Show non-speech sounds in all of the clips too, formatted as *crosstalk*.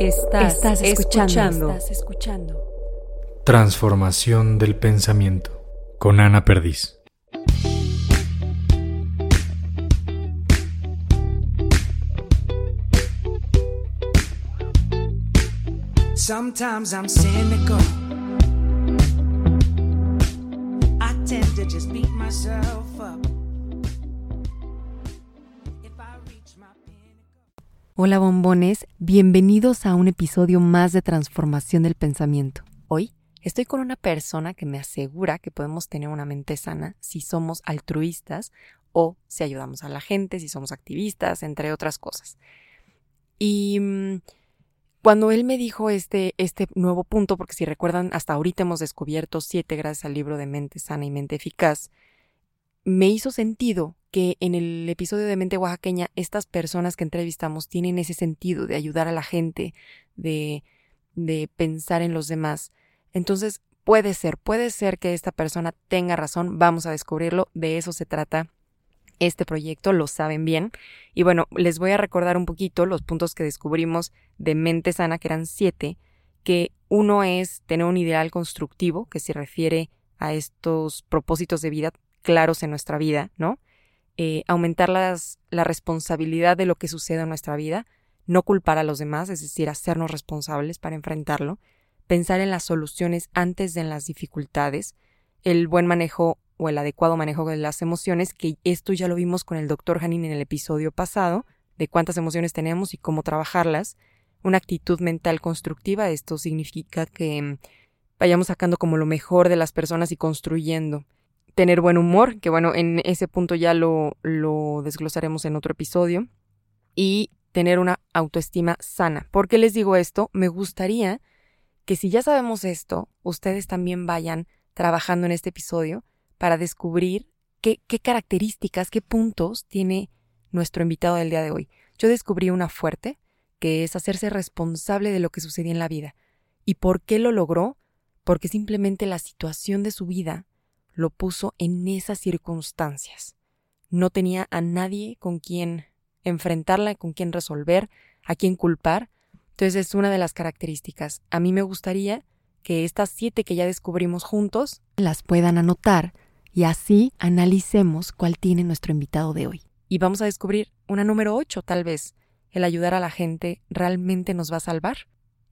Estás, escuchando. Estás escuchando. Transformación del pensamiento con Ana Perdiz. Sometimes I'm cynical. I tend to just beat myself up. Hola bombones, bienvenidos a un episodio más de Transformación del Pensamiento. Hoy estoy con una persona que me asegura que podemos tener una mente sana si somos altruistas o si ayudamos a la gente, si somos activistas, entre otras cosas. Y mm, cuando él me dijo este, este nuevo punto, porque si recuerdan, hasta ahorita hemos descubierto siete gracias al libro de Mente Sana y Mente Eficaz, me hizo sentido que en el episodio de Mente Oaxaqueña estas personas que entrevistamos tienen ese sentido de ayudar a la gente, de, de pensar en los demás. Entonces, puede ser, puede ser que esta persona tenga razón, vamos a descubrirlo, de eso se trata este proyecto, lo saben bien. Y bueno, les voy a recordar un poquito los puntos que descubrimos de mente sana, que eran siete, que uno es tener un ideal constructivo, que se refiere a estos propósitos de vida claros en nuestra vida, ¿no? Eh, aumentar las, la responsabilidad de lo que sucede en nuestra vida, no culpar a los demás, es decir, hacernos responsables para enfrentarlo, pensar en las soluciones antes de en las dificultades, el buen manejo o el adecuado manejo de las emociones, que esto ya lo vimos con el doctor Hanin en el episodio pasado, de cuántas emociones tenemos y cómo trabajarlas. Una actitud mental constructiva, esto significa que mm, vayamos sacando como lo mejor de las personas y construyendo. Tener buen humor, que bueno, en ese punto ya lo, lo desglosaremos en otro episodio. Y tener una autoestima sana. ¿Por qué les digo esto? Me gustaría que si ya sabemos esto, ustedes también vayan trabajando en este episodio para descubrir qué, qué características, qué puntos tiene nuestro invitado del día de hoy. Yo descubrí una fuerte, que es hacerse responsable de lo que sucedía en la vida. ¿Y por qué lo logró? Porque simplemente la situación de su vida lo puso en esas circunstancias. No tenía a nadie con quien enfrentarla, con quien resolver, a quien culpar. Entonces es una de las características. A mí me gustaría que estas siete que ya descubrimos juntos las puedan anotar y así analicemos cuál tiene nuestro invitado de hoy. Y vamos a descubrir una número 8 tal vez. El ayudar a la gente realmente nos va a salvar.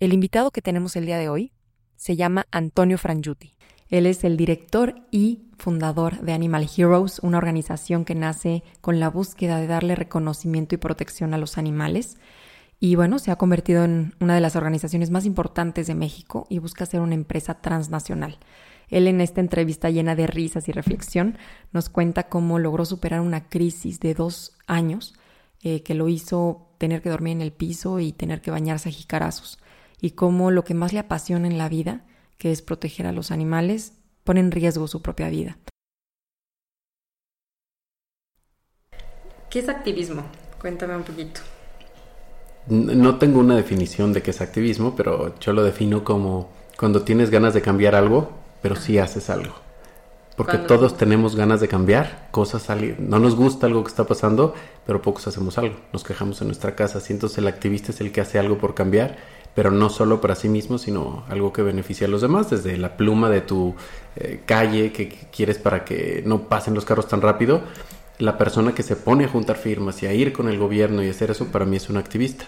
El invitado que tenemos el día de hoy se llama Antonio Frangiuti. Él es el director y fundador de Animal Heroes, una organización que nace con la búsqueda de darle reconocimiento y protección a los animales. Y bueno, se ha convertido en una de las organizaciones más importantes de México y busca ser una empresa transnacional. Él en esta entrevista llena de risas y reflexión nos cuenta cómo logró superar una crisis de dos años eh, que lo hizo tener que dormir en el piso y tener que bañarse a jicarazos y cómo lo que más le apasiona en la vida, que es proteger a los animales, pone en riesgo su propia vida. ¿Qué es activismo? Cuéntame un poquito. No tengo una definición de qué es activismo, pero yo lo defino como cuando tienes ganas de cambiar algo, pero sí haces algo. Porque todos tenemos ganas de cambiar cosas, no nos gusta algo que está pasando, pero pocos hacemos algo, nos quejamos en nuestra casa, así entonces el activista es el que hace algo por cambiar, pero no solo para sí mismo, sino algo que beneficia a los demás, desde la pluma de tu eh, calle que, que quieres para que no pasen los carros tan rápido, la persona que se pone a juntar firmas y a ir con el gobierno y hacer eso, para mí es un activista.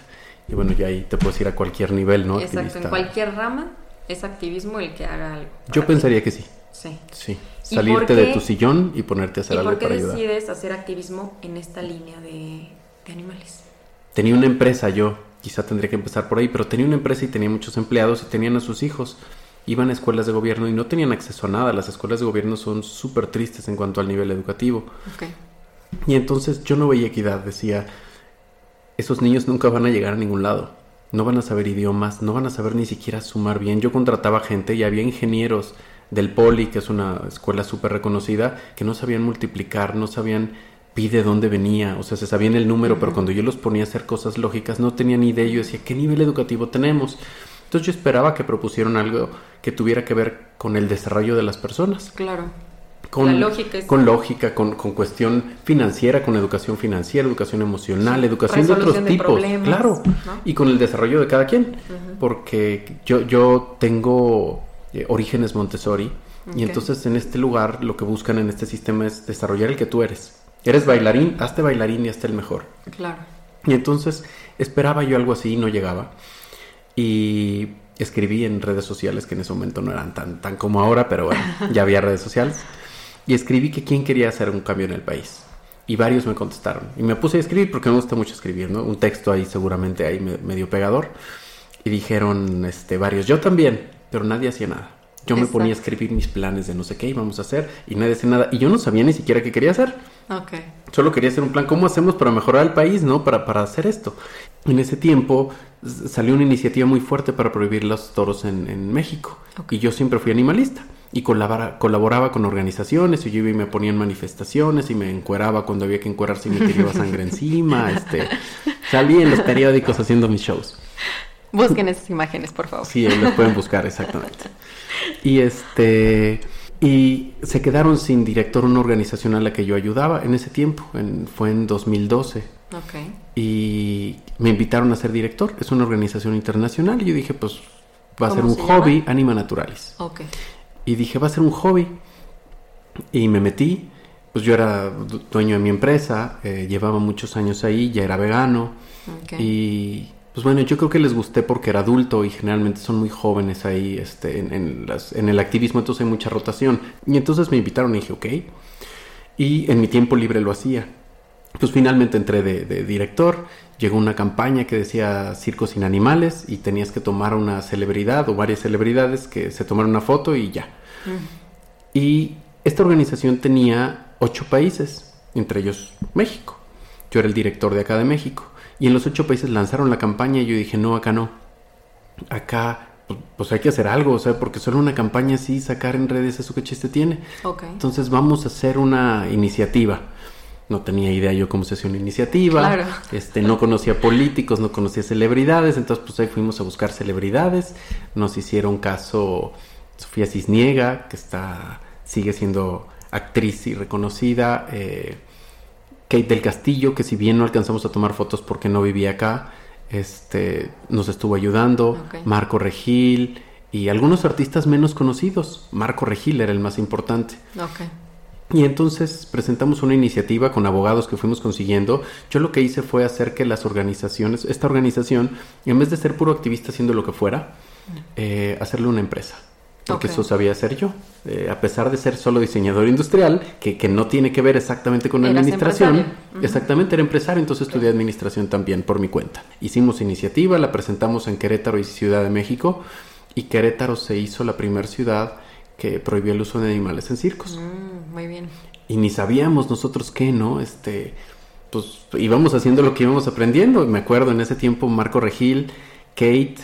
Y bueno, ya ahí te puedes ir a cualquier nivel, ¿no? Exacto, en cualquier rama es activismo el que haga algo. Yo pensaría que sí. Sí. Sí. Salirte de tu sillón y ponerte a hacer algo para ayudar. ¿Por qué decides hacer activismo en esta línea de, de animales? Tenía una empresa yo, quizá tendría que empezar por ahí, pero tenía una empresa y tenía muchos empleados y tenían a sus hijos. Iban a escuelas de gobierno y no tenían acceso a nada. Las escuelas de gobierno son súper tristes en cuanto al nivel educativo. Okay. Y entonces yo no veía equidad, decía, esos niños nunca van a llegar a ningún lado no van a saber idiomas, no van a saber ni siquiera sumar bien. Yo contrataba gente y había ingenieros del Poli, que es una escuela súper reconocida, que no sabían multiplicar, no sabían pi de dónde venía, o sea, se sabían el número, pero cuando yo los ponía a hacer cosas lógicas no tenían ni idea. Yo decía, ¿qué nivel educativo tenemos? Entonces yo esperaba que propusieran algo que tuviera que ver con el desarrollo de las personas. Claro. con La lógica es- con lógica, con, con cuestión financiera, con educación financiera, educación emocional, educación de otros de tipos, claro, ¿no? y con el desarrollo de cada quien, porque yo, yo tengo eh, orígenes Montessori y entonces en este lugar lo que buscan en este sistema es desarrollar el que tú eres. Eres bailarín, hazte bailarín y hazte el mejor. Claro. Y entonces esperaba yo algo así y no llegaba. Y escribí en redes sociales, que en ese momento no eran tan, tan como ahora, pero bueno, *laughs* ya había redes sociales. Y escribí que quién quería hacer un cambio en el país. Y varios me contestaron. Y me puse a escribir porque me gusta mucho escribir, ¿no? Un texto ahí seguramente ahí me- medio pegador. Y dijeron este, varios, yo también, pero nadie hacía nada. Yo me ponía a escribir mis planes de no sé qué íbamos a hacer y nadie hacía nada. Y yo no sabía ni siquiera qué quería hacer. Ok. Solo quería hacer un plan, ¿cómo hacemos para mejorar el país, no? Para, para hacer esto. En ese tiempo salió una iniciativa muy fuerte para prohibir los toros en, en México. Ok. Y yo siempre fui animalista. Y colabora- colaboraba con organizaciones, y yo iba y me ponía en manifestaciones, y me encueraba cuando había que encuerarse y me tiraba sangre *laughs* encima. Este, salí en los periódicos haciendo mis shows. Busquen esas imágenes, por favor. Sí, los pueden buscar, exactamente. Y este. Y se quedaron sin director una organización a la que yo ayudaba en ese tiempo, en- fue en 2012. Ok. Y me invitaron a ser director, es una organización internacional. Y yo dije, pues va a ser ¿Cómo un se llama? hobby, Anima Naturalis. Ok. Y dije, va a ser un hobby. Y me metí, pues yo era du- dueño de mi empresa, eh, llevaba muchos años ahí, ya era vegano. Ok. Y pues bueno, yo creo que les gusté porque era adulto y generalmente son muy jóvenes ahí este, en, en las- en el activismo, entonces hay mucha rotación. Y entonces me invitaron y dije, ok. Y en mi tiempo libre lo hacía. Pues finalmente entré de, de director, llegó una campaña que decía Circo sin animales y tenías que tomar una celebridad o varias celebridades que se tomaron una foto y ya. Y esta organización tenía ocho países, entre ellos México. Yo era el director de acá de México. Y en los ocho países lanzaron la campaña y yo dije, no, acá no. Acá, pues, pues hay que hacer algo, o sea, porque solo una campaña así, sacar en redes, eso qué chiste tiene. Ok. Entonces vamos a hacer una iniciativa. No tenía idea yo cómo se hacía una iniciativa. Claro. Este, no conocía políticos, no conocía celebridades. Entonces, pues ahí fuimos a buscar celebridades. Nos hicieron caso Sofía Cisniega, que está, sigue siendo actriz y reconocida. eh, Kate del Castillo, que si bien no alcanzamos a tomar fotos porque no vivía acá, este, nos estuvo ayudando. Marco Regil y algunos artistas menos conocidos. Marco Regil era el más importante. Ok. Y entonces presentamos una iniciativa con abogados que fuimos consiguiendo. Yo lo que hice fue hacer que las organizaciones, esta organización, en vez de ser puro activista haciendo lo que fuera, eh, hacerle una empresa. Porque Ok. eso sabía hacer yo. Eh, a pesar de ser solo diseñador industrial, que, que no tiene que ver exactamente con Eras administración. Exactamente, era empresario, entonces estudié administración también por mi cuenta. Hicimos iniciativa, la presentamos en Querétaro y Ciudad de México. Y Querétaro se hizo la primera ciudad que prohibió el uso de animales en circos Mm, muy bien. y ni sabíamos nosotros qué, ¿no? Este, pues íbamos haciendo lo que íbamos aprendiendo. Me acuerdo en ese tiempo Marco Regil, Kate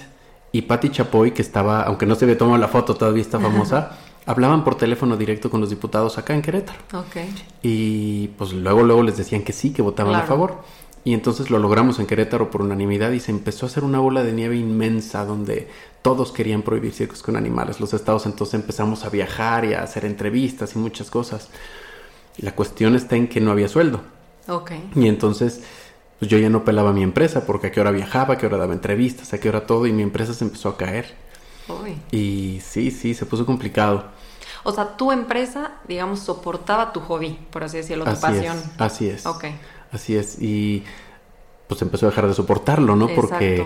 y Patti Chapoy, que estaba, aunque no se había tomado la foto, todavía está famosa, hablaban por teléfono directo con los diputados acá en Querétaro. Ok. Y pues luego, luego les decían que sí, que votaban a favor. Y entonces lo logramos en Querétaro por unanimidad y se empezó a hacer una bola de nieve inmensa donde todos querían prohibir circos con animales. Los estados entonces empezamos a viajar y a hacer entrevistas y muchas cosas. La cuestión está en que no había sueldo. Ok. Y entonces pues yo ya no pelaba mi empresa porque a qué hora viajaba, a qué hora daba entrevistas, a qué hora todo y mi empresa se empezó a caer. Uy. Y sí, sí, se puso complicado. O sea, tu empresa, digamos, soportaba tu hobby, por así decirlo, tu Así pasión. es, así es. Ok. Así es. Y pues empezó a dejar de soportarlo, ¿no? Porque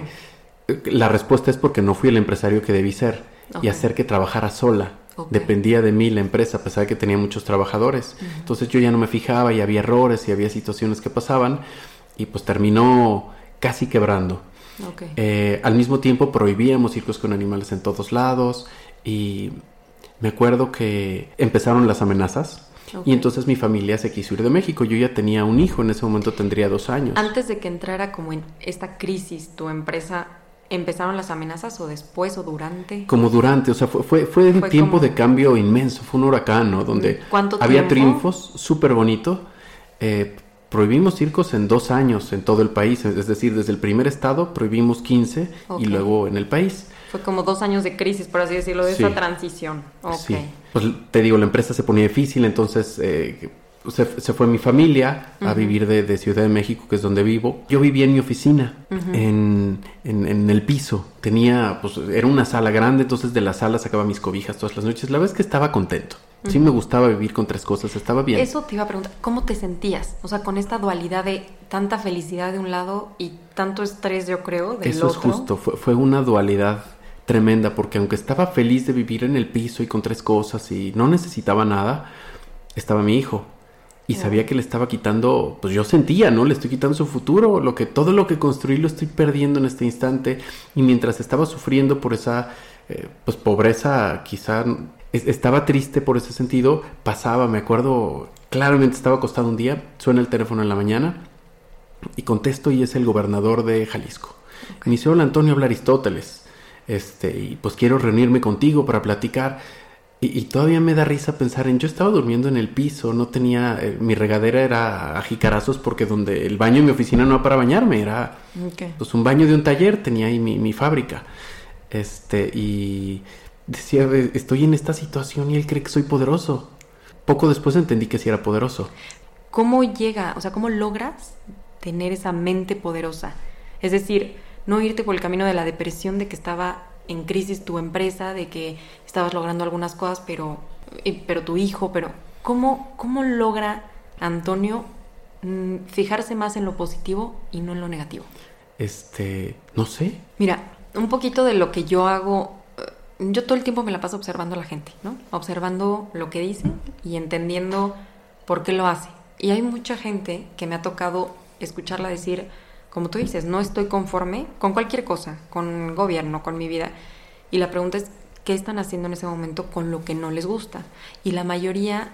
Exacto. la respuesta es porque no fui el empresario que debí ser y hacer que trabajara sola. Dependía de mí la empresa, a pesar de que tenía muchos trabajadores. Entonces yo ya no me fijaba y había errores y había situaciones que pasaban y pues terminó casi quebrando. Eh, al mismo tiempo prohibíamos circos con animales en todos lados y me acuerdo que empezaron las amenazas y entonces mi familia se quiso ir de México. Yo ya tenía un hijo, en ese momento tendría dos años. Antes de que entrara como en esta crisis, tu empresa, ¿empezaron las amenazas o después o durante? Como durante, o sea, fue, fue, fue un Fue tiempo como- de cambio inmenso, fue un huracán, ¿no? Donde ¿Cuánto había triunfos, súper bonito, eh, prohibimos circos en dos años en todo el país, es decir, desde el primer estado prohibimos 15 Ok. y luego en el país. Fue como dos años de crisis, por así decirlo, de Sí. esa transición. Ok. Sí. Pues te digo, la empresa se ponía difícil, entonces eh, se, se fue mi familia a vivir de, de Ciudad de México, que es donde vivo. Yo vivía en mi oficina, en, en- en el piso. Tenía, pues era una sala grande, entonces de la sala sacaba mis cobijas todas las noches. La verdad es que estaba contento. Sí me gustaba vivir con tres cosas, estaba bien. Eso te iba a preguntar, ¿cómo te sentías? O sea, con esta dualidad de tanta felicidad de un lado y tanto estrés, yo creo, del Eso es otro. justo, fue, fue una dualidad tremenda, porque aunque estaba feliz de vivir en el piso y con tres cosas y no necesitaba nada, estaba mi hijo. Y sabía que le estaba quitando, pues yo sentía, ¿no? Le estoy quitando su futuro, lo que, todo lo que construí lo estoy perdiendo en este instante. Y mientras estaba sufriendo por esa, eh, pues pobreza, quizá es- estaba triste por ese sentido, pasaba, me acuerdo, claramente estaba acostado un día, suena el teléfono en la mañana y contesto y es el gobernador de Jalisco. Me dice, hola Antonio, habla Aristóteles. Este, y pues quiero reunirme contigo para platicar. Y, y todavía me da risa pensar en, yo estaba durmiendo en el piso, no tenía, eh, mi regadera era a jicarazos porque donde el baño en mi oficina no era para bañarme, era Ok. pues un baño de un taller, tenía ahí mi, mi fábrica. Este, y decía, "Eh, estoy en esta situación y él cree que soy poderoso. Poco después entendí que sí era poderoso. ¿Cómo llega, o sea, cómo logras tener esa mente poderosa? Es decir, no irte por el camino de la depresión de que estaba en crisis tu empresa, de que estabas logrando algunas cosas, pero, pero tu hijo, pero ¿cómo, cómo logra Antonio mm, fijarse más en lo positivo y no en lo negativo? Este, no sé, Mira, un poquito de lo que yo hago, eh, yo todo el tiempo me la paso observando a la gente, ¿no? Observando lo que dice y entendiendo por qué lo hace. Y hay mucha gente que me ha tocado escucharla decir, como tú dices, no estoy conforme con cualquier cosa, con gobierno, con mi vida. Y la pregunta es, ¿qué están haciendo en ese momento con lo que no les gusta? Y la mayoría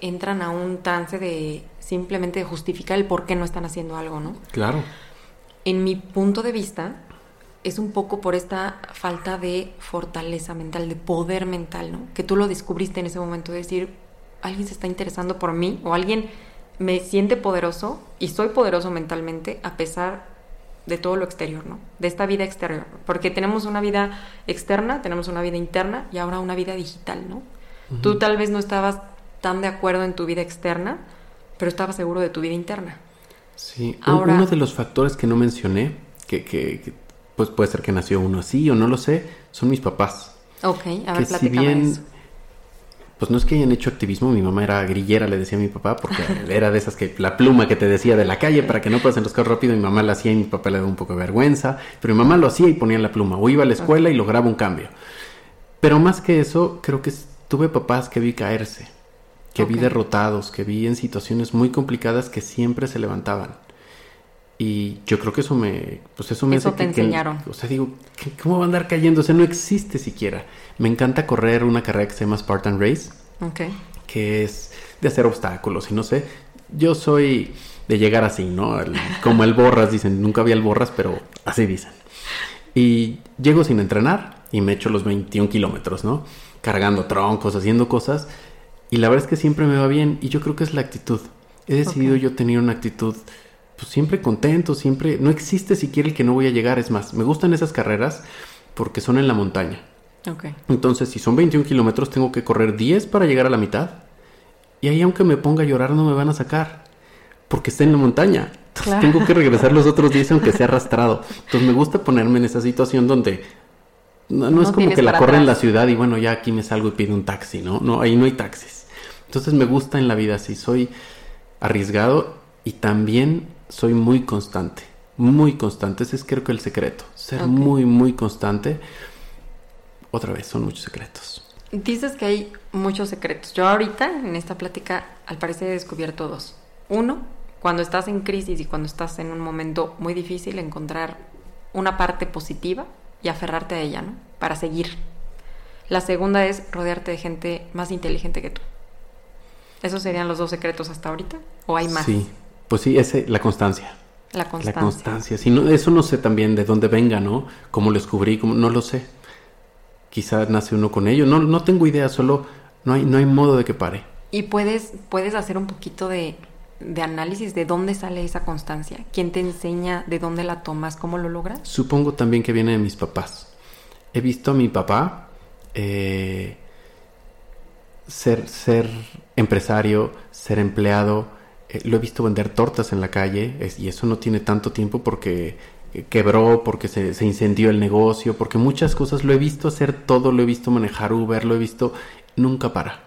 entran a un trance de simplemente justificar el por qué no están haciendo algo, ¿no? claro. en mi punto de vista, es un poco por esta falta de fortaleza mental, de poder mental, ¿no? Que tú lo descubriste en ese momento de decir, alguien se está interesando por mí o alguien me siente poderoso y soy poderoso mentalmente a pesar de todo lo exterior, ¿no? De esta vida exterior. Porque tenemos una vida externa, tenemos una vida interna y ahora una vida digital, ¿no? Tú tal vez no estabas tan de acuerdo en tu vida externa, pero estabas seguro de tu vida interna. Sí, Ahora- uno de los factores que no mencioné, que, que- que, pues puede ser que nació uno así o no lo sé, son mis papás. Ok, a ver, que si bien, eso. pues no es que hayan hecho activismo, mi mamá era grillera, le decía a mi papá, porque *laughs* era de esas que la pluma que te decía de la calle para que no puedas enroscar rápido, mi mamá la hacía y mi papá le daba un poco de vergüenza, pero mi mamá lo hacía y ponía la pluma, o iba a la escuela y lograba un cambio. Pero más que eso, creo que tuve papás que vi caerse, que vi derrotados, que vi en situaciones muy complicadas que siempre se levantaban. Y yo creo que eso me, pues eso me Eso hace te que- que- enseñaron. o sea, digo, ¿qué- ¿cómo va a andar cayendo? O sea, no existe siquiera. Me encanta correr una carrera que se llama Spartan Race, Ok. que es de hacer obstáculos y no sé. Yo soy de llegar así, ¿no? El- como el borras, dicen. Nunca vi el borras, pero así dicen. Y llego sin entrenar y me echo los 21 kilómetros, ¿no? Cargando troncos, haciendo cosas. Y la verdad es que siempre me va bien y yo creo que es la actitud. He decidido Ok. yo tener una actitud pues siempre contento, siempre... No existe siquiera el que no voy a llegar. Es más, me gustan esas carreras porque son en la montaña. Ok. Entonces, si son 21 kilómetros, tengo que correr 10 para llegar a la mitad. Y ahí, aunque me ponga a llorar, no me van a sacar. Porque está en la montaña. Entonces, Claro. tengo que regresar los otros 10 aunque sea arrastrado. Entonces, me gusta ponerme en esa situación donde... No, no No es como que la corre en la atrás. ciudad y bueno, ya aquí me salgo y pido un taxi, ¿no? No, ahí no hay taxis. Entonces, me gusta en la vida así. Soy arriesgado y también soy muy constante. Muy constante. Ese es creo que el secreto. Ser muy, muy constante. Otra vez, son muchos secretos. Dices que hay muchos secretos. Yo ahorita, en esta plática, al parecer he descubierto dos. Uno, cuando estás en crisis y cuando estás en un momento muy difícil, encontrar una parte positiva y aferrarte a ella, ¿no? Para seguir. La segunda es rodearte de gente más inteligente que tú. ¿Esos serían los dos secretos hasta ahorita? ¿O hay más? Sí, pues sí, ese, la constancia. La constancia. La constancia. Si no, eso no sé también de dónde venga, ¿no? Cómo lo descubrí, cómo, no lo sé. Quizá nace uno con ello. No, no tengo idea, solo no hay, no hay modo de que pare. Y puedes, puedes hacer un poquito de de análisis de dónde sale esa constancia. ¿Quién te enseña de dónde la tomas? ¿Cómo lo logras? Supongo también que viene de mis papás. He visto a mi papá eh, ser, ser empresario, ser empleado. Eh, lo he visto vender tortas en la calle es- y eso no tiene tanto tiempo porque eh, quebró, porque se, se incendió el negocio, porque muchas cosas lo he visto hacer todo, lo he visto manejar Uber, lo he visto, nunca para.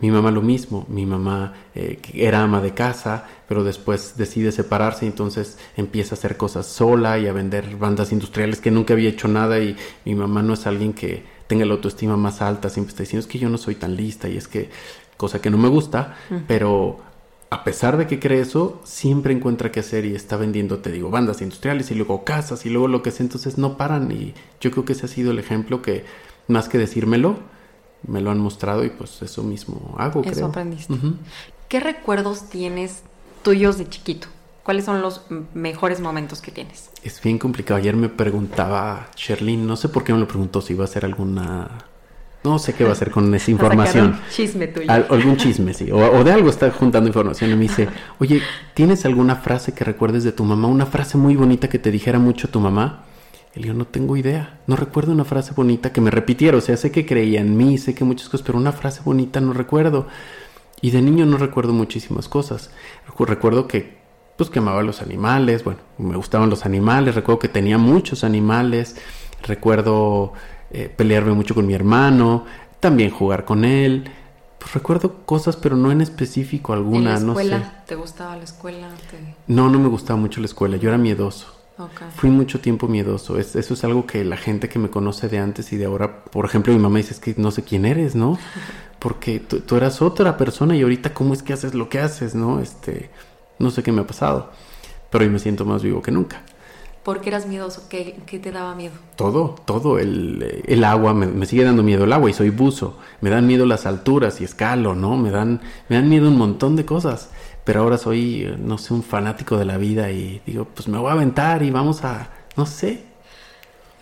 Mi mamá lo mismo, mi mamá eh, era ama de casa, pero después decide separarse y entonces empieza a hacer cosas sola y a vender bandas industriales que nunca había hecho nada y mi mamá no es alguien que tenga la autoestima más alta, siempre está diciendo es que yo no soy tan lista y es que cosa que no me gusta, pero a pesar de que cree eso, siempre encuentra qué hacer y está vendiendo, te digo, bandas industriales y luego casas y luego lo que sea, entonces no paran y yo creo que ese ha sido el ejemplo que más que decírmelo, me lo han mostrado y pues eso mismo hago, Eso creo. aprendiste. ¿Qué recuerdos tienes tuyos de chiquito? ¿Cuáles son los mejores momentos que tienes? Es bien complicado. Ayer me preguntaba Sherlyn, no sé por qué me lo preguntó, si iba a hacer alguna... No sé qué va a hacer con esa *laughs* información. Un chisme tuyo. Al- algún chisme, sí. O, o de algo está juntando información y me dice, *laughs* oye, ¿tienes alguna frase que recuerdes de tu mamá? Una frase muy bonita que te dijera mucho tu mamá. Y digo, no tengo idea. No recuerdo una frase bonita que me repitiera. O sea, sé que creía en mí, sé que muchas cosas, pero una frase bonita no recuerdo. Y de niño no recuerdo muchísimas cosas. Recu- Recuerdo que, pues, que amaba a los animales. Bueno, me gustaban los animales. Recuerdo que tenía muchos animales. Recuerdo eh, pelearme mucho con mi hermano. También jugar con él. Pues recuerdo cosas, pero no en específico alguna. ¿En la no sé. escuela? ¿Te gustaba la escuela? Te- No, no me gustaba mucho la escuela. Yo era miedoso. Fui mucho tiempo miedoso. Es- eso es algo que la gente que me conoce de antes y de ahora, por ejemplo, mi mamá dice es que no sé quién eres, ¿no? *laughs* Porque tú, tú eras otra persona y ahorita cómo es que haces lo que haces, ¿no? Este, no sé qué me ha pasado, pero hoy me siento más vivo que nunca. ¿Por qué eras miedoso? ¿Qué, qué te daba miedo? Todo, todo, el, el agua, me, me sigue dando miedo el agua y soy buzo. Me dan miedo las alturas y escalo, ¿no? Me dan, me dan miedo un montón de cosas. Pero ahora soy, eh, no sé, un fanático de la vida y digo, pues me voy a aventar y vamos a, no sé,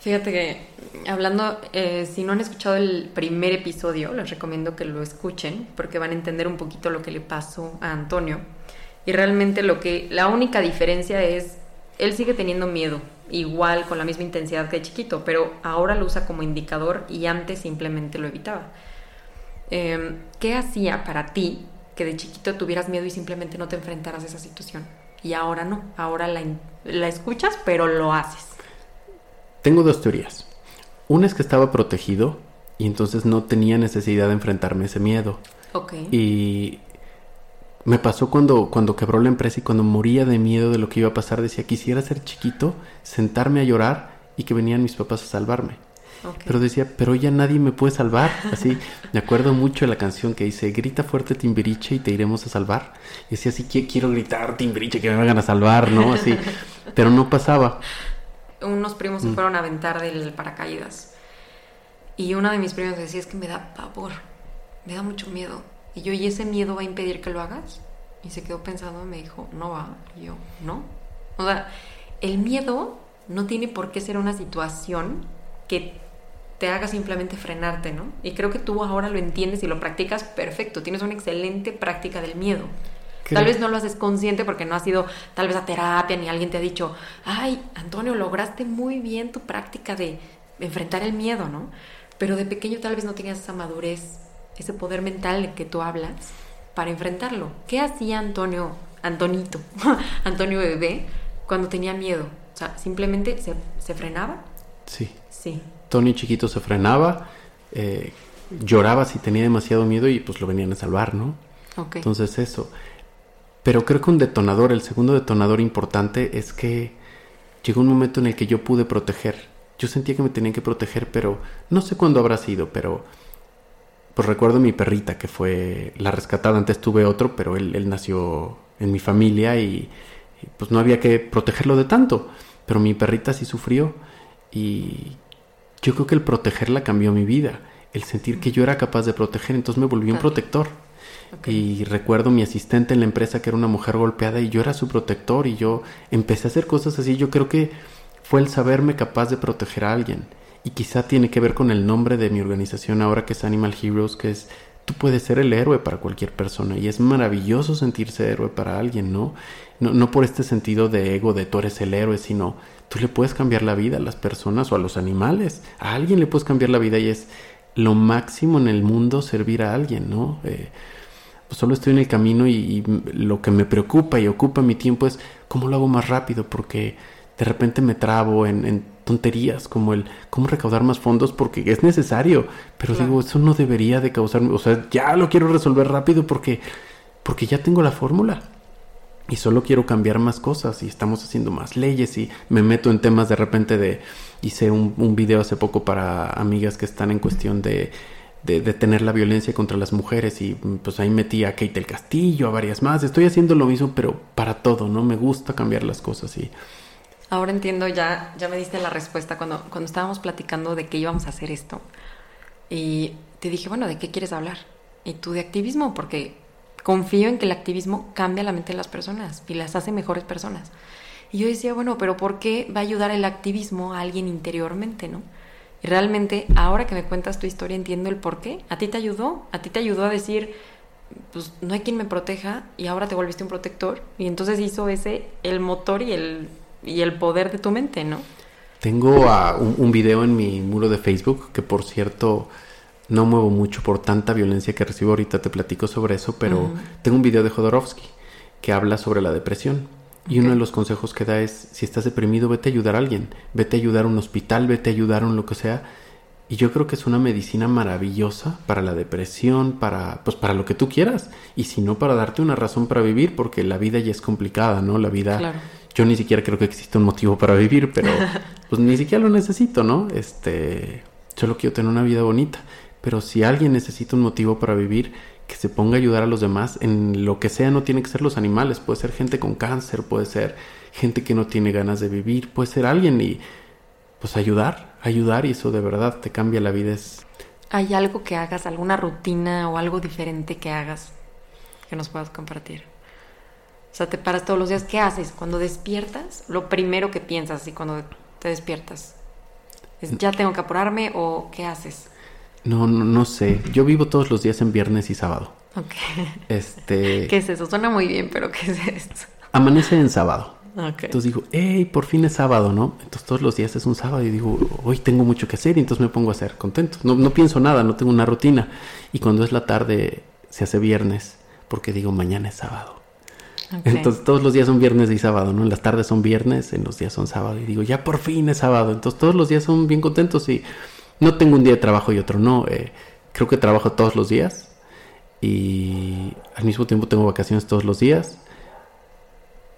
Fíjate que hablando, eh, si no han escuchado el primer episodio, les recomiendo que lo escuchen porque van a entender un poquito lo que le pasó a Antonio. Y realmente lo que, la única diferencia es, él sigue teniendo miedo, igual con la misma intensidad que de chiquito, pero ahora lo usa como indicador y antes simplemente lo evitaba. Eh, ¿Qué hacía para ti que de chiquito tuvieras miedo y simplemente no te enfrentaras a esa situación? Y ahora no, ahora la, escuchas, pero lo haces. Tengo dos teorías. Una es que estaba protegido y entonces no tenía necesidad de enfrentarme a ese miedo. Ok. Y me pasó cuando, cuando quebró la empresa y cuando moría de miedo de lo que iba a pasar, decía, quisiera ser chiquito, sentarme a llorar y que venían mis papás a salvarme. Pero decía, pero ya nadie me puede salvar. Así, me acuerdo mucho de la canción que dice, grita fuerte Timbiriche y te iremos a salvar. Y decía, así que quiero gritar Timbiriche, que me vengan a salvar, ¿no? Así, pero no pasaba. unos primos se fueron a aventar del paracaídas. Y una de mis primos decía, es que me da pavor, me da mucho miedo. Y yo, ¿y ese miedo va a impedir que lo hagas? Y se quedó pensando y me dijo, no va. Y yo, no. O sea, el miedo no tiene por qué ser una situación que te haga simplemente frenarte, ¿no? Y creo que tú ahora lo entiendes y lo practicas perfecto. Tienes una excelente práctica del miedo. Tal vez no lo haces consciente porque no has ido tal vez a terapia ni alguien te ha dicho, ay, Antonio, lograste muy bien tu práctica de enfrentar el miedo, ¿no? Pero de pequeño tal vez no tenías esa madurez, ese poder mental de que tú hablas para enfrentarlo. ¿Qué hacía Antonio, Antonito, *laughs* Antonio bebé, cuando tenía miedo? O sea, simplemente se, se frenaba. Sí. Sí. Tony chiquito se frenaba, eh, lloraba si tenía demasiado miedo y pues lo venían a salvar, ¿no? Ok. Entonces eso. Pero creo que un detonador, el segundo detonador importante es que llegó un momento en el que yo pude proteger. Yo sentía que me tenían que proteger, pero no sé cuándo habrá sido, pero pues recuerdo mi perrita que fue la rescatada. Antes tuve otro, pero él, él nació en mi familia y, y, pues no había que protegerlo de tanto. Pero mi perrita sí sufrió y yo creo que el protegerla cambió mi vida. El sentir que yo era capaz de proteger, entonces me volví un protector. Y recuerdo mi asistente en la empresa que era una mujer golpeada y yo era su protector y yo empecé a hacer cosas así. Yo creo que fue el saberme capaz de proteger a alguien. Y quizá tiene que ver con el nombre de mi organización ahora que es Animal Heroes, que es tú puedes ser el héroe para cualquier persona y es maravilloso sentirse héroe para alguien, ¿no? No, no por este sentido de ego de tú eres el héroe, sino tú le puedes cambiar la vida a las personas o a los animales. A alguien le puedes cambiar la vida y es lo máximo en el mundo servir a alguien, ¿no? Eh, pues solo estoy en el camino y, lo que me preocupa y ocupa mi tiempo es cómo lo hago más rápido porque de repente me trabo en, en tonterías como el cómo recaudar más fondos porque es necesario, pero Claro. digo, eso no debería de causarme, o sea, ya lo quiero resolver rápido porque porque ya tengo la fórmula. Y solo quiero cambiar más cosas y estamos haciendo más leyes y me meto en temas de repente de... Hice un, un video hace poco para amigas que están en cuestión de, de detener la violencia contra las mujeres y mm, pues ahí metí a Kate del Castillo, a varias más. Estoy haciendo lo mismo pero para todo, ¿no? Me gusta cambiar las cosas y... Ahora entiendo, ya, ya me diste la respuesta cuando, cuando estábamos platicando de que íbamos a hacer esto. Y te dije, bueno, ¿de qué quieres hablar? Y tú de activismo, porque confío en que el activismo cambia la mente de las personas y las hace mejores personas. Y yo decía, bueno, pero ¿por qué va a ayudar el activismo a alguien interiormente, no? Y realmente, ahora que me cuentas tu historia, entiendo el por qué. A ti te ayudó, a ti te ayudó a decir, pues no hay quien me proteja y ahora te volviste un protector. Y entonces hizo ese el motor y el, y el poder de tu mente, ¿no? Tengo ah, un, un video en mi muro de Facebook que por cierto no muevo mucho por tanta violencia que recibo ahorita, te platico sobre eso, pero tengo un video de Jodorowsky que habla sobre la depresión. Y uno de los consejos que da es, si estás deprimido, vete a ayudar a alguien, vete a ayudar a un hospital, vete a ayudar a un lo que sea. Y yo creo que es una medicina maravillosa para la depresión, para pues para lo que tú quieras, y si no para darte una razón para vivir, porque la vida ya es complicada, ¿no? La vida Claro. Yo ni siquiera creo que exista un motivo para vivir, pero *laughs* pues ni siquiera lo necesito, ¿no? Este, solo quiero tener una vida bonita. Pero si alguien necesita un motivo para vivir, que se ponga a ayudar a los demás en lo que sea, no tiene que ser los animales, puede ser gente con cáncer, puede ser gente que no tiene ganas de vivir, puede ser alguien y pues ayudar, ayudar y eso de verdad te cambia la vida. Es ¿Hay algo que hagas, alguna rutina o algo diferente que hagas que nos puedas compartir? O sea, te paras todos los días, ¿qué haces? Cuando despiertas, lo primero que piensas y cuando te despiertas. ¿Es ya tengo que apurarme o qué haces? no, no, no sé. Yo vivo todos los días en viernes y sábado. Ok. Este, *laughs* ¿Qué es eso? Suena muy bien, pero ¿qué es esto? amanece en sábado. Ok. Entonces digo, hey, por fin es sábado, ¿no? Entonces todos los días es un sábado y digo, hoy tengo mucho que hacer y entonces me pongo a hacer contento. No, no pienso nada, no tengo una rutina. Y cuando es la tarde se hace viernes porque digo, mañana es sábado. Entonces todos los días son viernes y sábado, ¿no? En las tardes son viernes, en los días son sábado y digo, ya por fin es sábado. Entonces todos los días son bien contentos y no tengo un día de trabajo y otro no. Eh, creo que trabajo todos los días y al mismo tiempo tengo vacaciones todos los días.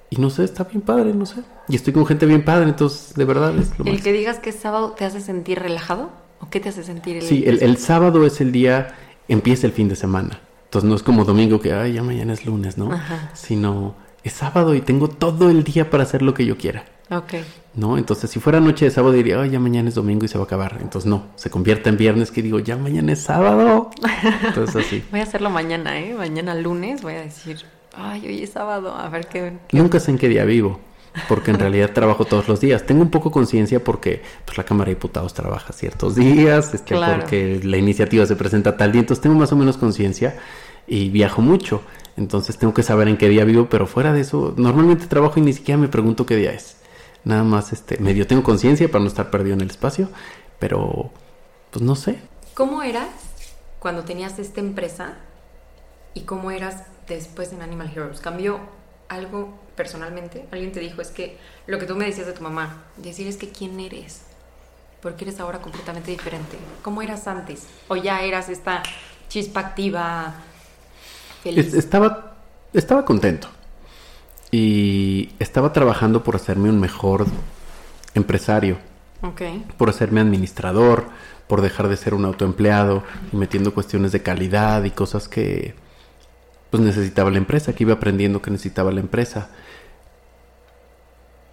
Y no sé, está bien padre, no sé. Y estoy con gente bien padre, entonces de verdad es lo ¿El más. que digas que es sábado te hace sentir relajado? ¿O qué te hace sentir el Sí, el, el sábado es el día, empieza el fin de semana. Entonces no es como domingo que, ay, ya mañana es lunes, ¿no? Ajá. Sino es sábado y tengo todo el día para hacer lo que yo quiera. Ok. ¿No? Entonces, si fuera noche de sábado, diría, ay, ya mañana es domingo y se va a acabar. Entonces, no, se convierte en viernes que digo, ya mañana es sábado. Entonces, así. *laughs* Voy a hacerlo mañana, ¿eh? Mañana lunes voy a decir, ay, hoy es sábado, a ver qué... qué- Nunca sé en qué día vivo, porque en realidad trabajo todos los días. Tengo un poco conciencia porque pues, la Cámara de Diputados trabaja ciertos días, este, Claro. porque la iniciativa se presenta tal día. Entonces, tengo más o menos conciencia y viajo mucho. Entonces, tengo que saber en qué día vivo, pero fuera de eso, normalmente trabajo y ni siquiera me pregunto qué día es. Nada más, este, medio tengo conciencia para no estar perdido en el espacio, pero pues no sé. ¿Cómo eras cuando tenías esta empresa y cómo eras después en Animal Heroes? ¿Cambió algo personalmente? ¿Alguien te dijo, es que lo que tú me decías de tu mamá, decir es que quién eres? Porque eres ahora completamente diferente. ¿Cómo eras antes? ¿O ya eras esta chispa activa, feliz? Es- estaba, estaba contento. Y estaba trabajando por hacerme un mejor empresario, Ok. por hacerme administrador, por dejar de ser un autoempleado y metiendo cuestiones de calidad y cosas que pues necesitaba la empresa, que iba aprendiendo que necesitaba la empresa.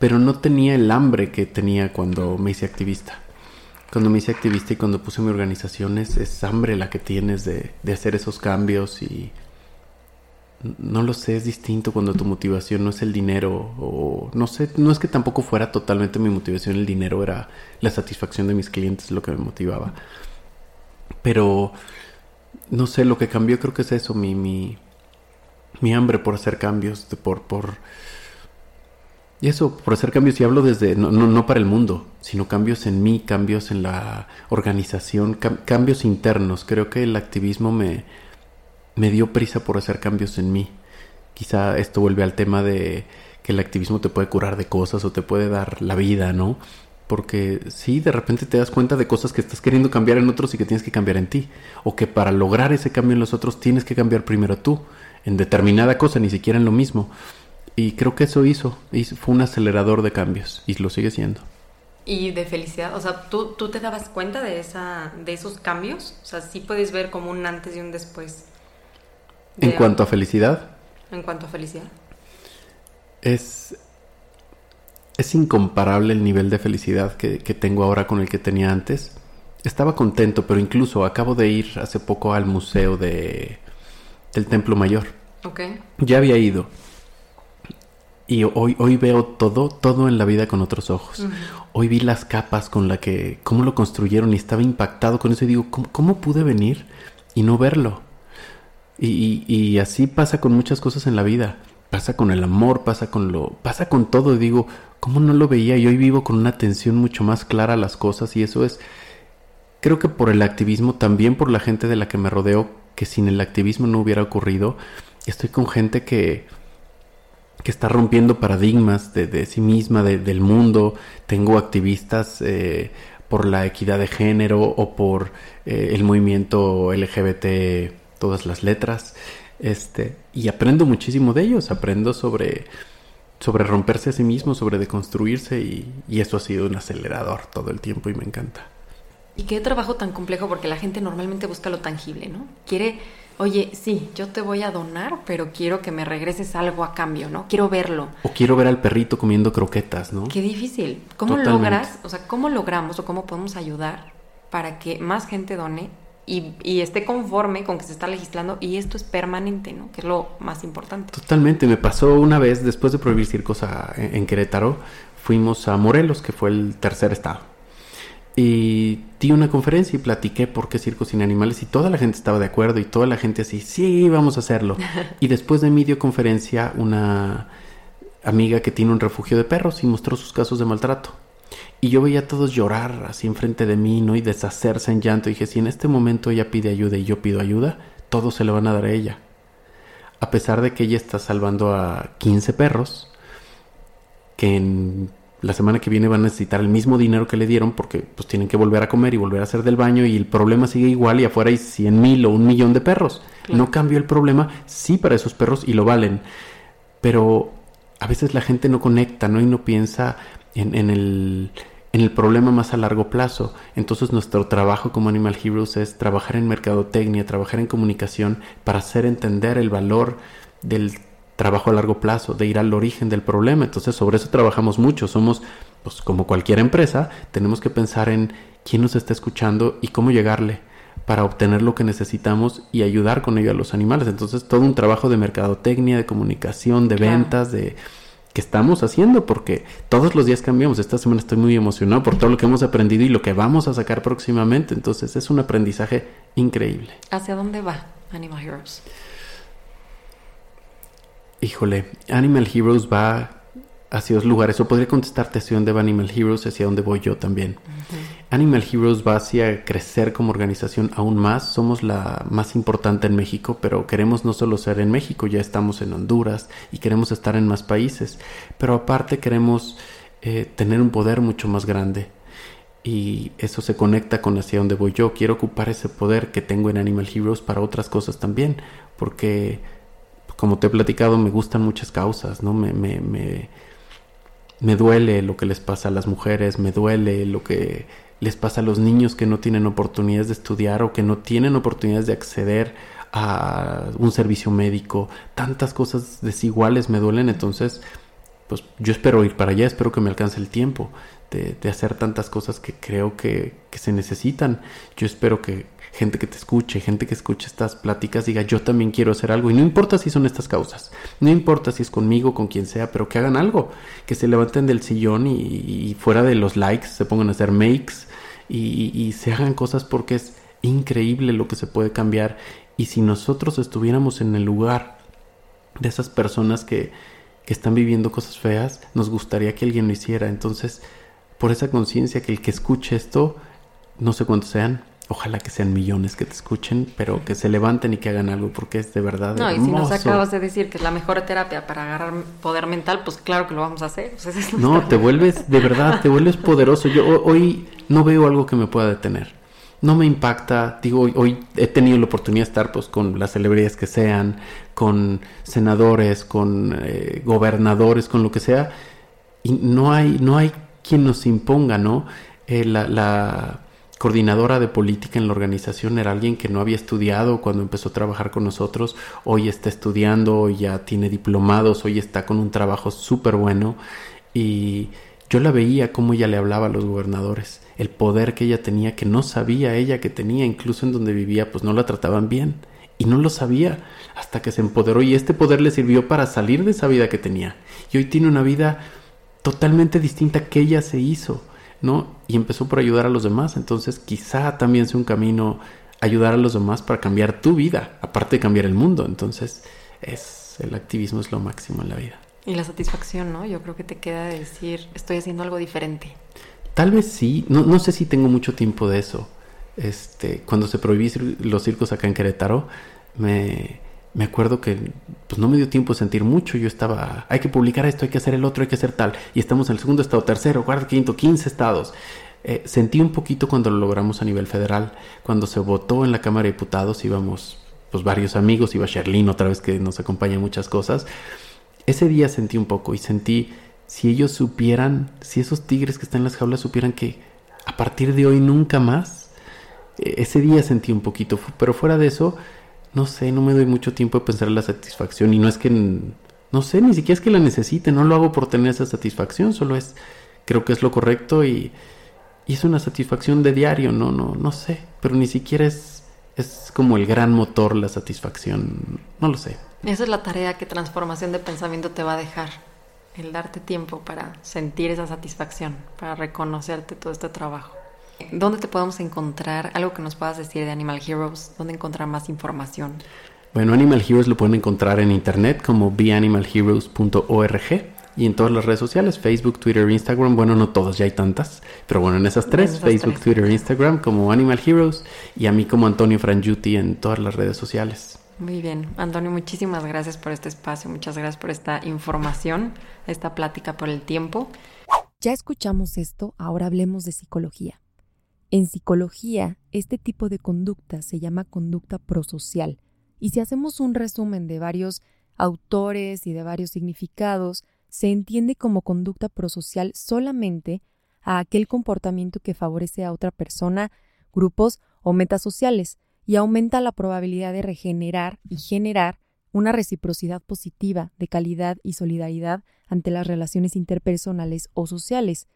Pero no tenía el hambre que tenía cuando me hice activista. Cuando me hice activista y cuando puse mi organización es, es hambre la que tienes de, de hacer esos cambios y no lo sé, es distinto cuando tu motivación no es el dinero o no sé, no es que tampoco fuera totalmente mi motivación el dinero, era la satisfacción de mis clientes lo que me motivaba. Pero no sé, lo que cambió creo que es eso, mi, mi, mi hambre por hacer cambios, por, por... Y eso, por hacer cambios, y hablo desde, no, no, no para el mundo, sino cambios en mí, cambios en la organización, cam- cambios internos. Creo que el activismo me, me dio prisa por hacer cambios en mí. Quizá esto vuelve al tema de que el activismo te puede curar de cosas o te puede dar la vida, ¿no? Porque sí, de repente te das cuenta de cosas que estás queriendo cambiar en otros y que tienes que cambiar en ti. O que para lograr ese cambio en los otros tienes que cambiar primero tú. En determinada cosa, ni siquiera en lo mismo. Y creo que eso hizo. hizo- Fue un acelerador de cambios. Y lo sigue siendo. Y de felicidad, o sea, ¿tú, tú te dabas cuenta de, esa, de esos cambios? O sea, sí puedes ver como un antes y un después. En cuanto a felicidad, En cuanto a felicidad. es, es incomparable el nivel de felicidad que, que tengo ahora con el que tenía antes. Estaba contento, pero incluso acabo de ir hace poco al museo de, del Templo Mayor. Ok. Ya había ido. Y hoy, hoy veo todo, todo en la vida con otros ojos. Hoy vi las capas con la que, cómo lo construyeron y estaba impactado con eso y digo, ¿cómo, cómo pude venir y no verlo? Y, y- y así pasa con muchas cosas en la vida. Pasa con el amor, pasa con lo, pasa con todo. Y digo, ¿cómo no lo veía? Y hoy vivo con una atención mucho más clara a las cosas y eso es, creo que por el activismo, también por la gente de la que me rodeo, que sin el activismo no hubiera ocurrido. Estoy con gente que, que está rompiendo paradigmas de, de sí misma, de- del mundo. Tengo activistas eh, por la equidad de género o por eh, el movimiento LGBT, todas las letras. Este, y aprendo muchísimo de ellos, aprendo sobre, sobre romperse a sí mismo, sobre deconstruirse y, y eso ha sido un acelerador todo el tiempo y me encanta. Y qué trabajo tan complejo porque la gente normalmente busca lo tangible, ¿no? Quiere, oye, sí, yo te voy a donar, pero quiero que me regreses algo a cambio, ¿no? Quiero verlo. O quiero ver al perrito comiendo croquetas, ¿no? Qué difícil. ¿Cómo Totalmente. logras, o sea, cómo logramos o cómo podemos ayudar para que más gente done y, y esté conforme con que se está legislando y esto es permanente, ¿no? Que es lo más importante. Totalmente, me pasó una vez después de prohibir circos a- en, en Querétaro, fuimos a Morelos, que fue el tercer estado. Y di una conferencia y platiqué por qué circos sin animales y toda la gente estaba de acuerdo y toda la gente así, sí, vamos a hacerlo. *laughs* y después de mi dio conferencia, una amiga que tiene un refugio de perros y mostró sus casos de maltrato. Y yo veía a todos llorar así enfrente de mí, ¿no? Y deshacerse en llanto. Y dije, si en este momento ella pide ayuda y yo pido ayuda, todos se le van a dar a ella a pesar de que ella está salvando a 15 perros, que en la semana que viene van a necesitar el mismo dinero que le dieron porque pues tienen que volver a comer y volver a hacer del baño y el problema sigue igual y afuera hay 100 mil o un millón de perros. Claro. No cambió el problema, sí para esos perros y lo valen, pero a veces la gente no conecta, ¿no? Y no piensa en, en el, en el problema más a largo plazo. Entonces nuestro trabajo como Animal Heroes es trabajar en mercadotecnia, trabajar en comunicación para hacer entender el valor del trabajo a largo plazo, de ir al origen del problema. Entonces sobre eso trabajamos mucho. Somos, pues como cualquier empresa, tenemos que pensar en quién nos está escuchando y cómo llegarle para obtener lo que necesitamos y ayudar con ello a los animales. Entonces todo un trabajo de mercadotecnia, de comunicación, de Claro. ventas, de que estamos haciendo porque todos los días cambiamos. Esta semana estoy muy emocionado por todo lo que hemos aprendido y lo que vamos a sacar próximamente. Entonces es un aprendizaje increíble. ¿Hacia dónde va Animal Heroes? Híjole, Animal Heroes va hacia dos lugares. O podría contestarte hacia dónde va Animal Heroes, hacia dónde voy yo también. Animal Heroes va hacia crecer como organización aún más. Somos la más importante en México, pero queremos no solo ser en México, ya estamos en Honduras y queremos estar en más países. Pero aparte queremos eh, tener un poder mucho más grande. Y eso se conecta con hacia dónde voy yo. Quiero ocupar ese poder que tengo en Animal Heroes para otras cosas también. Porque, como te he platicado, me gustan muchas causas, ¿no? Me, me, me, me duele lo que les pasa a las mujeres, me duele lo que les pasa a los niños que no tienen oportunidades de estudiar o que no tienen oportunidades de acceder a un servicio médico. Tantas cosas desiguales me duelen, entonces pues yo espero ir para allá, espero que me alcance el tiempo de, hacer tantas cosas que creo que, se necesitan. Yo espero que gente que te escuche, gente que escuche estas pláticas diga yo también quiero hacer algo y no importa si son estas causas, no importa si es conmigo, con quien sea, pero que hagan algo, que se levanten del sillón y, y fuera de los likes se pongan a hacer makes y, y se hagan cosas porque es, increíble lo que se puede cambiar. Y si nosotros estuviéramos en el lugar de esas personas que, que están viviendo cosas feas, nos gustaría que alguien lo hiciera. Entonces, por esa conciencia que el que escuche esto, no sé cuántos sean, ojalá que sean millones que te escuchen, pero que se levanten y que hagan algo porque es de verdad No, y si nos acabas de decir que es la mejor terapia para agarrar poder mental, pues claro que lo vamos a hacer. O sea, esa es No, te vuelves, de verdad, te vuelves poderoso. Yo ho- hoy no veo algo que me pueda detener. No me impacta, digo, hoy, he tenido la oportunidad de estar pues con las celebridades que sean, con senadores, con eh, gobernadores, con lo que sea, y no hay, no hay quien nos imponga, ¿no? Eh, la, coordinadora de política en la organización era alguien que no había estudiado cuando empezó a trabajar con nosotros, hoy está estudiando, hoy ya tiene diplomados, hoy está con un trabajo súper bueno y yo la veía como ella le hablaba a los gobernadores, el poder que ella tenía, que no sabía ella que tenía, incluso en donde vivía, pues no la trataban bien. Y no lo sabía hasta que se empoderó y este poder le sirvió para salir de esa vida que tenía. Y hoy tiene una vida totalmente distinta que ella se hizo, ¿no? Y empezó por ayudar a los demás. Entonces quizá también sea un camino ayudar a los demás para cambiar tu vida, aparte de cambiar el mundo. Entonces es el activismo es lo máximo en la vida. Y la satisfacción, ¿no? Yo creo que te queda de decir, estoy haciendo algo diferente. Tal vez sí, no, no sé si tengo mucho tiempo de eso. Este, cuando se prohibí los circos acá en Querétaro, me, me acuerdo que pues no me dio tiempo de sentir mucho. Yo estaba, hay que publicar esto, hay que hacer el otro, hay que hacer tal. Y estamos en el segundo estado, tercero, cuarto, quinto, quince estados. Eh, sentí un poquito cuando lo logramos a nivel federal. Cuando se votó en la Cámara de Diputados, íbamos pues varios amigos, iba Sherlyn otra vez que nos acompaña en muchas cosas. Ese día sentí un poco y sentí, si ellos supieran, si esos tigres que están en las jaulas supieran que a partir de hoy nunca más, eh, ese día sentí un poquito, pero fuera de eso, no sé, no me doy mucho tiempo de pensar en la satisfacción y no es que, no sé, ni siquiera es que la necesite, no lo hago por tener esa satisfacción, solo es, creo que es lo correcto y, y es una satisfacción de diario, no, no, no sé, pero ni siquiera es, es como el gran motor la satisfacción, no lo sé. Esa es la tarea que transformación de pensamiento te va a dejar. El darte tiempo para sentir esa satisfacción, para reconocerte todo este trabajo. ¿Dónde te podemos encontrar? Algo que nos puedas decir de Animal Heroes. ¿Dónde encontrar más información? Bueno, Animal Heroes lo pueden encontrar en internet como beanimalheroes.org y en todas las redes sociales, Facebook, Twitter, Instagram. Bueno, no todas, ya hay tantas, pero bueno, en esas tres, esas Facebook, tres. Twitter, Instagram como Animal Heroes y a mí como Antonio Frangiuti en todas las redes sociales. Muy bien, Antonio, muchísimas gracias por este espacio, muchas gracias por esta información, esta plática, por el tiempo. Ya escuchamos esto, ahora hablemos de psicología. En psicología, este tipo de conducta se llama conducta prosocial. Y si hacemos un resumen de varios autores y de varios significados, se entiende como conducta prosocial solamente a aquel comportamiento que favorece a otra persona, grupos o metas sociales y aumenta la probabilidad de regenerar y generar una reciprocidad positiva de calidad y solidaridad ante las relaciones interpersonales o sociales,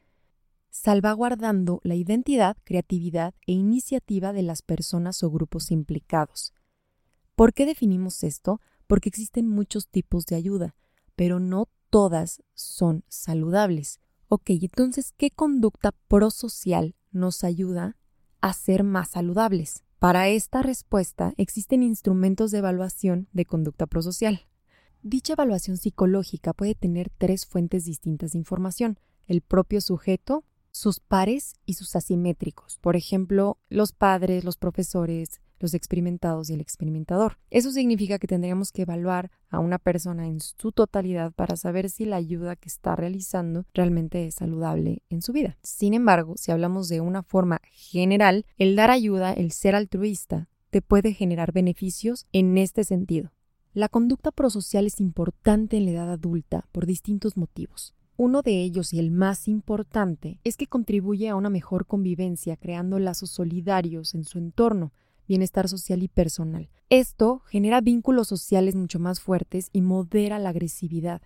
salvaguardando la identidad, creatividad e iniciativa de las personas o grupos implicados. ¿Por qué definimos esto? Porque existen muchos tipos de ayuda, pero no todas son saludables. Ok, entonces, ¿qué conducta prosocial nos ayuda a ser más saludables? Para esta respuesta existen instrumentos de evaluación de conducta prosocial. Dicha evaluación psicológica puede tener tres fuentes distintas de información, el propio sujeto, sus pares y sus asimétricos, por ejemplo, los padres, los profesores, los experimentados y el experimentador. Eso significa que tendríamos que evaluar a una persona en su totalidad para saber si la ayuda que está realizando realmente es saludable en su vida. Sin embargo, si hablamos de una forma general, el dar ayuda, el ser altruista, te puede generar beneficios en este sentido. La conducta prosocial es importante en la edad adulta por distintos motivos. Uno de ellos y el más importante es que contribuye a una mejor convivencia creando lazos solidarios en su entorno, bienestar social y personal. Esto genera vínculos sociales mucho más fuertes y modera la agresividad.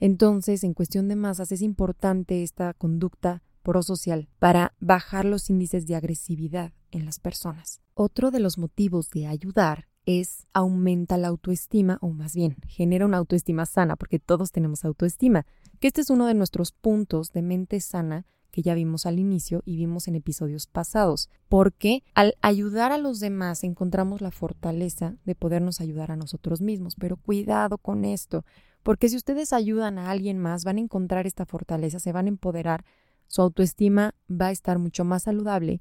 Entonces, en cuestión de masas, es importante esta conducta prosocial para bajar los índices de agresividad en las personas. Otro de los motivos de ayudar es aumenta la autoestima, o más bien, genera una autoestima sana, porque todos tenemos autoestima, que este es uno de nuestros puntos de mente sana que ya vimos al inicio y vimos en episodios pasados, porque al ayudar a los demás encontramos la fortaleza de podernos ayudar a nosotros mismos, pero cuidado con esto, porque si ustedes ayudan a alguien más van a encontrar esta fortaleza, se van a empoderar, su autoestima va a estar mucho más saludable,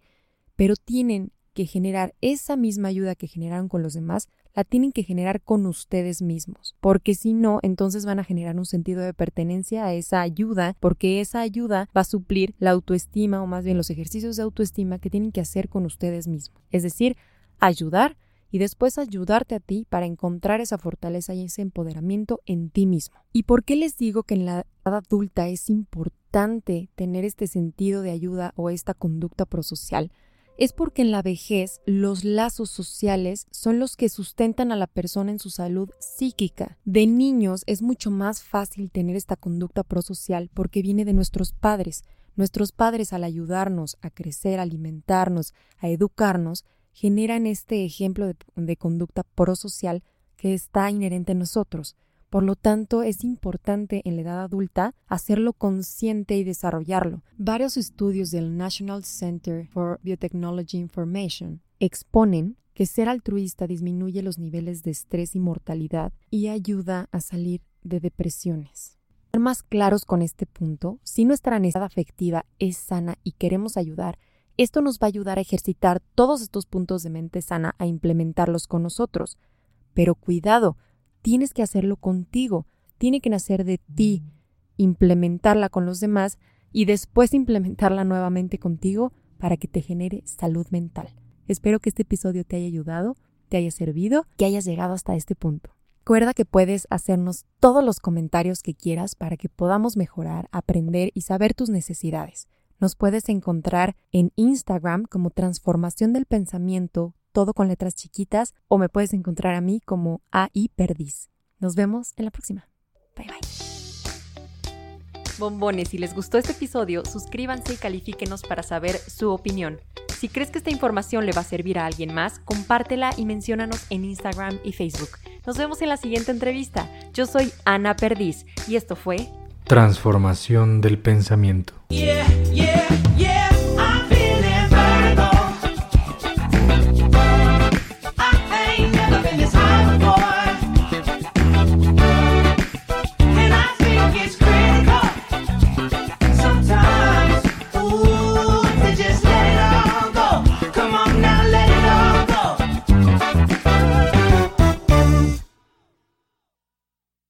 pero tienen que generar esa misma ayuda que generaron con los demás, la tienen que generar con ustedes mismos, porque si no, entonces van a generar un sentido de pertenencia a esa ayuda, porque esa ayuda va a suplir la autoestima o más bien los ejercicios de autoestima que tienen que hacer con ustedes mismos. Es decir, ayudar y después ayudarte a ti para encontrar esa fortaleza y ese empoderamiento en ti mismo. ¿Y por qué les digo que en la edad adulta es importante tener este sentido de ayuda o esta conducta prosocial? Es porque en la vejez los lazos sociales son los que sustentan a la persona en su salud psíquica. De niños es mucho más fácil tener esta conducta prosocial porque viene de nuestros padres. Nuestros padres al ayudarnos a crecer, a alimentarnos, a educarnos, generan este ejemplo de, de conducta prosocial que está inherente en nosotros. Por lo tanto, es importante en la edad adulta hacerlo consciente y desarrollarlo. Varios estudios del National Center for Biotechnology Information exponen que ser altruista disminuye los niveles de estrés y mortalidad y ayuda a salir de depresiones. Ser más claros con este punto, si nuestra necesidad afectiva es sana y queremos ayudar, esto nos va a ayudar a ejercitar todos estos puntos de mente sana, a implementarlos con nosotros. Pero cuidado, tienes que hacerlo contigo, tiene que nacer de ti, implementarla con los demás y después implementarla nuevamente contigo para que te genere salud mental. Espero que este episodio te haya ayudado, te haya servido, que hayas llegado hasta este punto. Recuerda que puedes hacernos todos los comentarios que quieras para que podamos mejorar, aprender y saber tus necesidades. Nos puedes encontrar en Instagram como Transformación del Pensamiento todo con letras chiquitas, o me puedes encontrar a mí como AI Perdiz. Nos vemos en la próxima. Bye bye. Bombones, si les gustó este episodio, suscríbanse y califíquenos para saber su opinión. Si crees que esta información le va a servir a alguien más, compártela y menciónanos en Instagram y Facebook. Nos vemos en la siguiente entrevista. Yo soy Ana Perdiz y esto fue Transformación del pensamiento. Yeah, yeah.